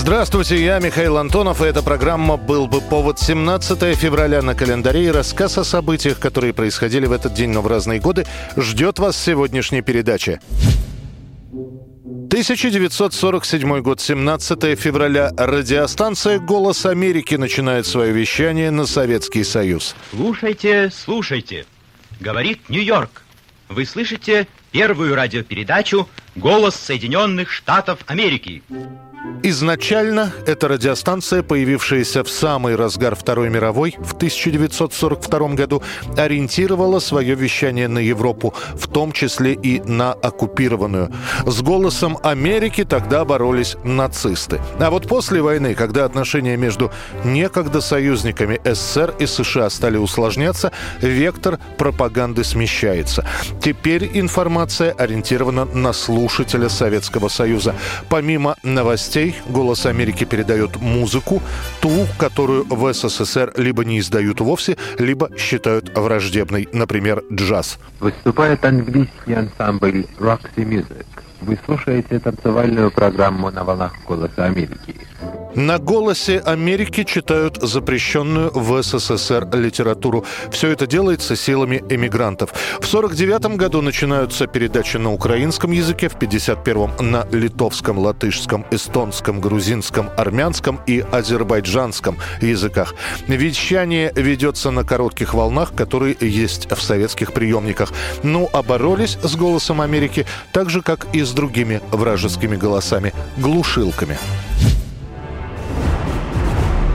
Здравствуйте, я Михаил Антонов, и эта программа «Был бы повод» 17 февраля на календаре. И рассказ о событиях, которые происходили в этот день, но в разные годы, ждет вас сегодняшней передаче. 1947 год, 17 февраля. Радиостанция «Голос Америки» начинает свое вещание на Советский Союз. Слушайте, слушайте. Говорит Нью-Йорк. Вы слышите первую радиопередачу «Голос Соединенных Штатов Америки». Изначально эта радиостанция, появившаяся в самый разгар Второй мировой в 1942 году, ориентировала свое вещание на Европу, в том числе и на оккупированную. С голосом Америки тогда боролись нацисты. А вот после войны, когда отношения между некогда союзниками СССР и США стали усложняться, вектор пропаганды смещается. Теперь информация ориентирована на слушателя Советского Союза. Помимо новостей, «Голос Америки» передает музыку, ту, которую в СССР либо не издают вовсе, либо считают враждебной, например, джаз. Выступает английский ансамбль Roxy Music. Вы слушаете танцевальную программу на волнах «Голоса Америки». На «Голосе Америки» читают запрещенную в СССР литературу. Все это делается силами эмигрантов. В 1949 году начинаются передачи на украинском языке, в 1951 на литовском, латышском, эстонском, грузинском, армянском и азербайджанском языках. Вещание ведется на коротких волнах, которые есть в советских приемниках. Ну, а с «Голосом Америки» так же, как и с другими вражескими голосами – глушилками.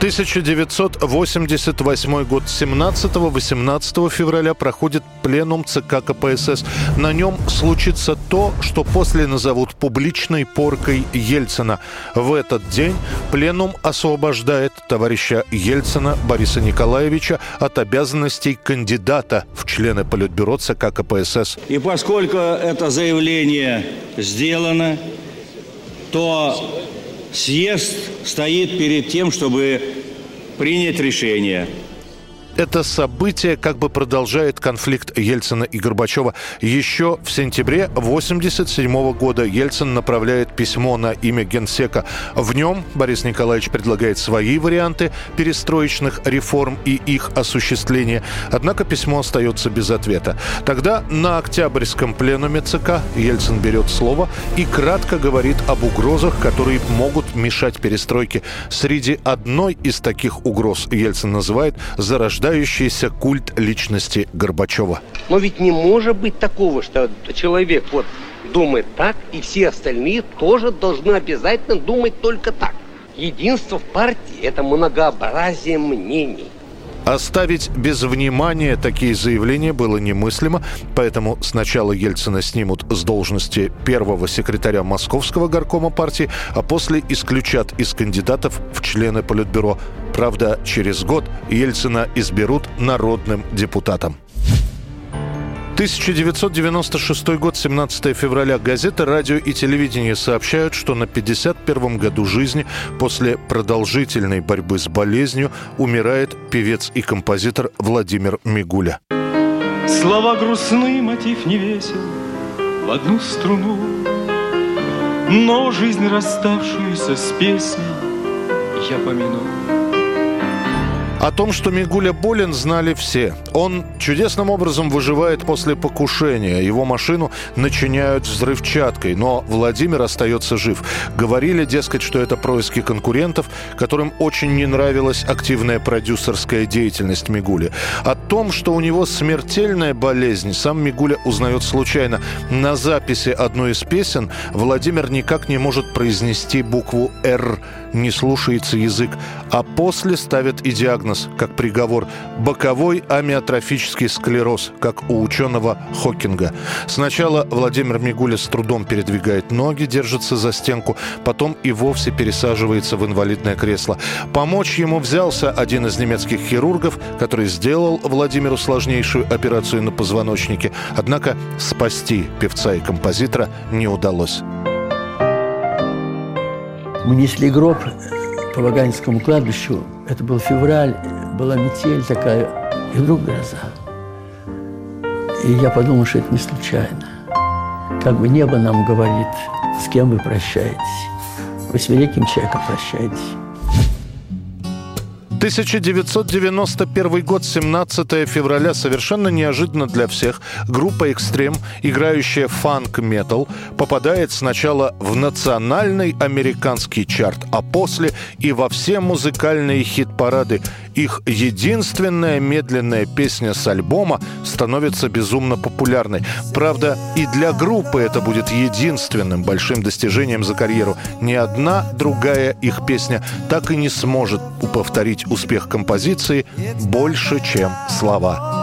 1988 год. 17-18 февраля проходит пленум ЦК КПСС. На нем случится то, что после назовут публичной поркой Ельцина. В этот день пленум освобождает товарища Ельцина Бориса Николаевича от обязанностей кандидата в члены Политбюро ЦК КПСС. И поскольку это заявление сделано, то съезд стоит перед тем, чтобы принять решение это событие как бы продолжает конфликт Ельцина и Горбачева. Еще в сентябре 1987 года Ельцин направляет письмо на имя генсека. В нем Борис Николаевич предлагает свои варианты перестроечных реформ и их осуществления. Однако письмо остается без ответа. Тогда на Октябрьском пленуме ЦК Ельцин берет слово и кратко говорит об угрозах, которые могут мешать перестройке. Среди одной из таких угроз Ельцин называет зарождение зарождающийся культ личности Горбачева. Но ведь не может быть такого, что человек вот думает так, и все остальные тоже должны обязательно думать только так. Единство в партии – это многообразие мнений. Оставить без внимания такие заявления было немыслимо, поэтому сначала Ельцина снимут с должности первого секретаря Московского горкома партии, а после исключат из кандидатов в члены Политбюро. Правда, через год Ельцина изберут народным депутатом. 1996 год, 17 февраля. Газеты, радио и телевидение сообщают, что на 51-м году жизни после продолжительной борьбы с болезнью умирает певец и композитор Владимир Мигуля. Слова грустны, мотив не весел в одну струну, Но жизнь, расставшуюся с песней, я помяну. О том, что Мигуля болен, знали все. Он чудесным образом выживает после покушения. Его машину начиняют взрывчаткой, но Владимир остается жив. Говорили, дескать, что это происки конкурентов, которым очень не нравилась активная продюсерская деятельность Мигули. О том, что у него смертельная болезнь, сам Мигуля узнает случайно. На записи одной из песен Владимир никак не может произнести букву «Р» не слушается язык, а после ставят и диагноз, как приговор – боковой амиотрофический склероз, как у ученого Хокинга. Сначала Владимир Мигуля с трудом передвигает ноги, держится за стенку, потом и вовсе пересаживается в инвалидное кресло. Помочь ему взялся один из немецких хирургов, который сделал Владимиру сложнейшую операцию на позвоночнике. Однако спасти певца и композитора не удалось. Мы несли гроб по Ваганинскому кладбищу. Это был февраль, была метель такая, и вдруг гроза. И я подумал, что это не случайно. Как бы небо нам говорит, с кем вы прощаетесь. Вы с великим человеком прощаетесь. 1991 год, 17 февраля, совершенно неожиданно для всех, группа «Экстрем», играющая фанк-метал, попадает сначала в национальный американский чарт, а после и во все музыкальные хит-парады. Их единственная медленная песня с альбома становится безумно популярной. Правда, и для группы это будет единственным большим достижением за карьеру. Ни одна другая их песня так и не сможет повторить успех композиции больше, чем слова.